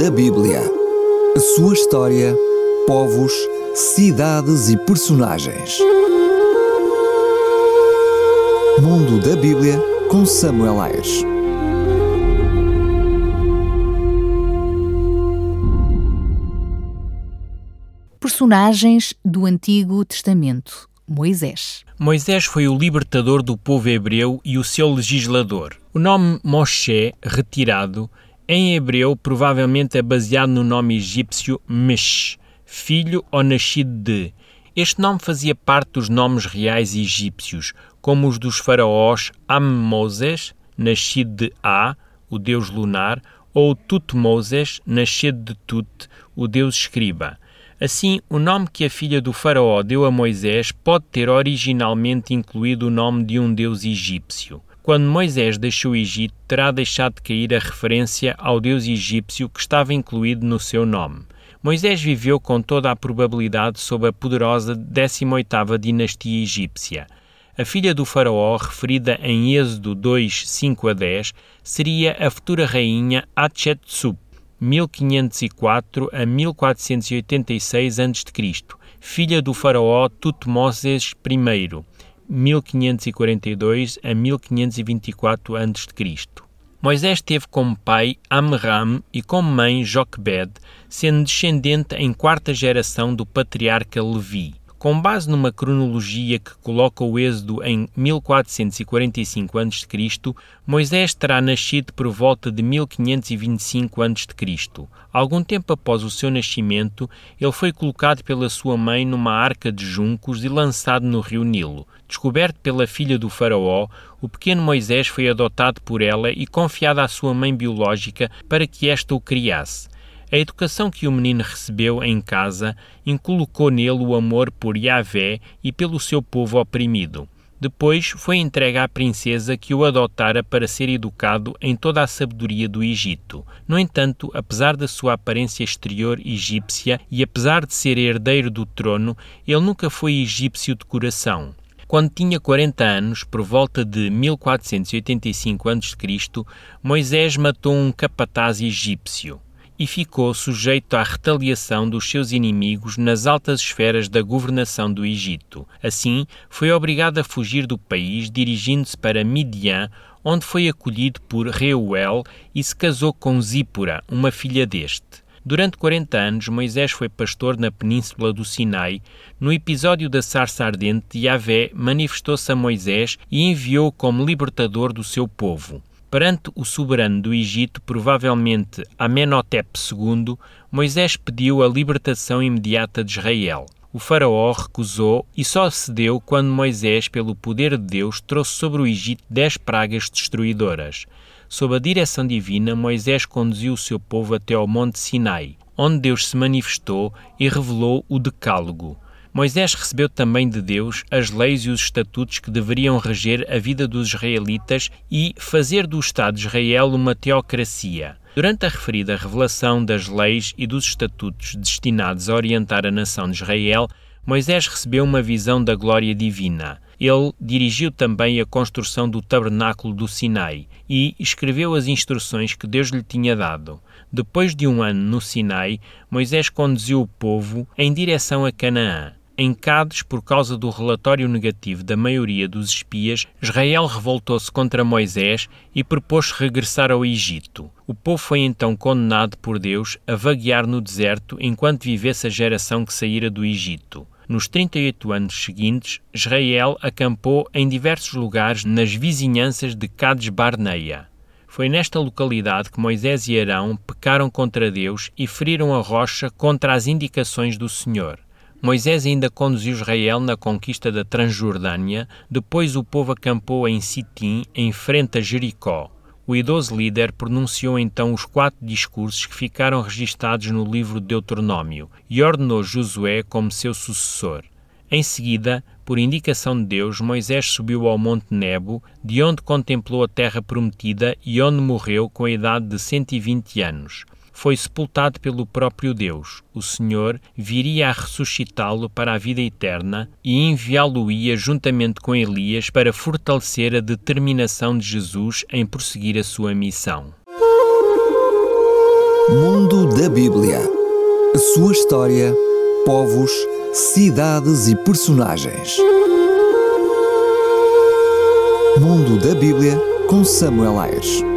da Bíblia. A sua história, povos, cidades e personagens. Mundo da Bíblia com Samuel Ayres. Personagens do Antigo Testamento. Moisés. Moisés foi o libertador do povo hebreu e o seu legislador. O nome Moshe, retirado, em hebreu provavelmente é baseado no nome egípcio Mesh, filho ou nascido de. Este nome fazia parte dos nomes reais egípcios, como os dos faraós Ammoses, nascido de A, o deus lunar, ou Tutmoses, nascido de Tut, o deus escriba. Assim, o nome que a filha do faraó deu a Moisés pode ter originalmente incluído o nome de um deus egípcio. Quando Moisés deixou o Egito, terá deixado de cair a referência ao deus egípcio que estava incluído no seu nome. Moisés viveu com toda a probabilidade sob a poderosa 18ª dinastia egípcia. A filha do faraó, referida em Êxodo 2, 5 a 10, seria a futura rainha Hatshepsut, 1504 a 1486 a.C., filha do faraó Tutmoses I, 1542 a 1524 a.C. Moisés teve como pai Amram e como mãe Joquebed, sendo descendente em quarta geração do patriarca Levi. Com base numa cronologia que coloca o êxodo em 1445 a.C., Moisés terá nascido por volta de 1525 a.C. Algum tempo após o seu nascimento, ele foi colocado pela sua mãe numa arca de juncos e lançado no rio Nilo. Descoberto pela filha do faraó, o pequeno Moisés foi adotado por ela e confiado à sua mãe biológica para que esta o criasse. A educação que o menino recebeu em casa inculcou nele o amor por Yahvé e pelo seu povo oprimido. Depois foi entregue à princesa que o adotara para ser educado em toda a sabedoria do Egito. No entanto, apesar da sua aparência exterior egípcia e apesar de ser herdeiro do trono, ele nunca foi egípcio de coração. Quando tinha 40 anos, por volta de 1485 a.C., Moisés matou um capataz egípcio e ficou sujeito à retaliação dos seus inimigos nas altas esferas da governação do Egito. Assim, foi obrigado a fugir do país, dirigindo-se para Midian, onde foi acolhido por Reuel e se casou com Zípora, uma filha deste. Durante 40 anos, Moisés foi pastor na península do Sinai. No episódio da sarça ardente, Yahvé manifestou-se a Moisés e enviou-o como libertador do seu povo. Perante o soberano do Egito, provavelmente Amenhotep II, Moisés pediu a libertação imediata de Israel. O faraó recusou e só cedeu quando Moisés, pelo poder de Deus, trouxe sobre o Egito dez pragas destruidoras. Sob a direção divina, Moisés conduziu o seu povo até ao Monte Sinai, onde Deus se manifestou e revelou o Decálogo. Moisés recebeu também de Deus as leis e os estatutos que deveriam reger a vida dos israelitas e fazer do Estado de Israel uma teocracia. Durante a referida revelação das leis e dos estatutos destinados a orientar a nação de Israel, Moisés recebeu uma visão da glória divina. Ele dirigiu também a construção do tabernáculo do Sinai e escreveu as instruções que Deus lhe tinha dado. Depois de um ano no Sinai, Moisés conduziu o povo em direção a Canaã. Em Cádiz, por causa do relatório negativo da maioria dos espias, Israel revoltou-se contra Moisés e propôs regressar ao Egito. O povo foi então condenado por Deus a vaguear no deserto enquanto vivesse a geração que saíra do Egito. Nos 38 anos seguintes, Israel acampou em diversos lugares nas vizinhanças de Cades Barneia. Foi nesta localidade que Moisés e Arão pecaram contra Deus e feriram a rocha contra as indicações do Senhor. Moisés ainda conduziu Israel na conquista da Transjordânia, depois o povo acampou em Sitim, em frente a Jericó. O idoso líder pronunciou então os quatro discursos que ficaram registados no livro de Deuteronômio e ordenou Josué como seu sucessor. Em seguida, por indicação de Deus, Moisés subiu ao Monte Nebo, de onde contemplou a terra prometida e onde morreu com a idade de 120 anos foi sepultado pelo próprio Deus. O Senhor viria a ressuscitá-lo para a vida eterna e enviá-lo-ia juntamente com Elias para fortalecer a determinação de Jesus em prosseguir a sua missão. Mundo da Bíblia. A sua história, povos, cidades e personagens. Mundo da Bíblia com Samuel Ayres.